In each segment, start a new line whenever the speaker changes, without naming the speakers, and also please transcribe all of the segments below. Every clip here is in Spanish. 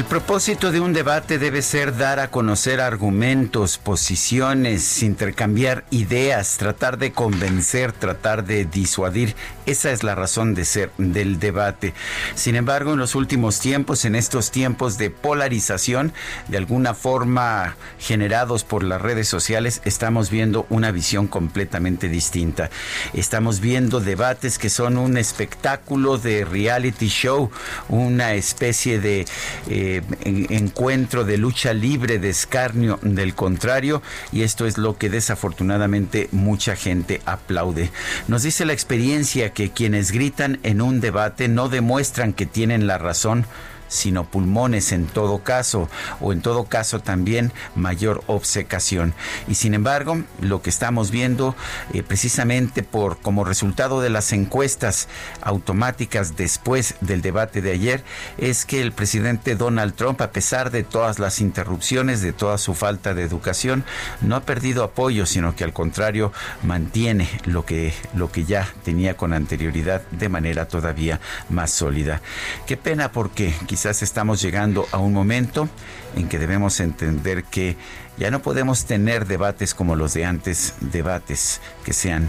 El propósito de un debate debe ser dar a conocer argumentos, posiciones, intercambiar ideas, tratar de convencer, tratar de disuadir. Esa es la razón de ser del debate. Sin embargo, en los últimos tiempos, en estos tiempos de polarización, de alguna forma generados por las redes sociales, estamos viendo una visión completamente distinta. Estamos viendo debates que son un espectáculo de reality show, una especie de... Eh, encuentro de lucha libre, de escarnio del contrario, y esto es lo que desafortunadamente mucha gente aplaude. Nos dice la experiencia que quienes gritan en un debate no demuestran que tienen la razón, sino pulmones en todo caso, o en todo caso también mayor obsecación. Y sin embargo, lo que estamos viendo eh, precisamente por como resultado de las encuestas automáticas después del debate de ayer es que el presidente Donald Trump, a pesar de todas las interrupciones, de toda su falta de educación, no ha perdido apoyo, sino que al contrario mantiene lo que, lo que ya tenía con anterioridad de manera todavía más sólida. Qué pena porque quizás quizás estamos llegando a un momento en que debemos entender que ya no podemos tener debates como los de antes, debates que sean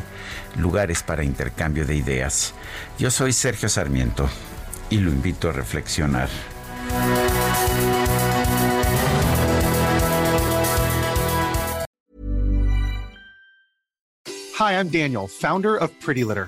lugares para intercambio de ideas. Yo soy Sergio Sarmiento y lo invito a reflexionar.
Hi, I'm Daniel, founder of Pretty Litter.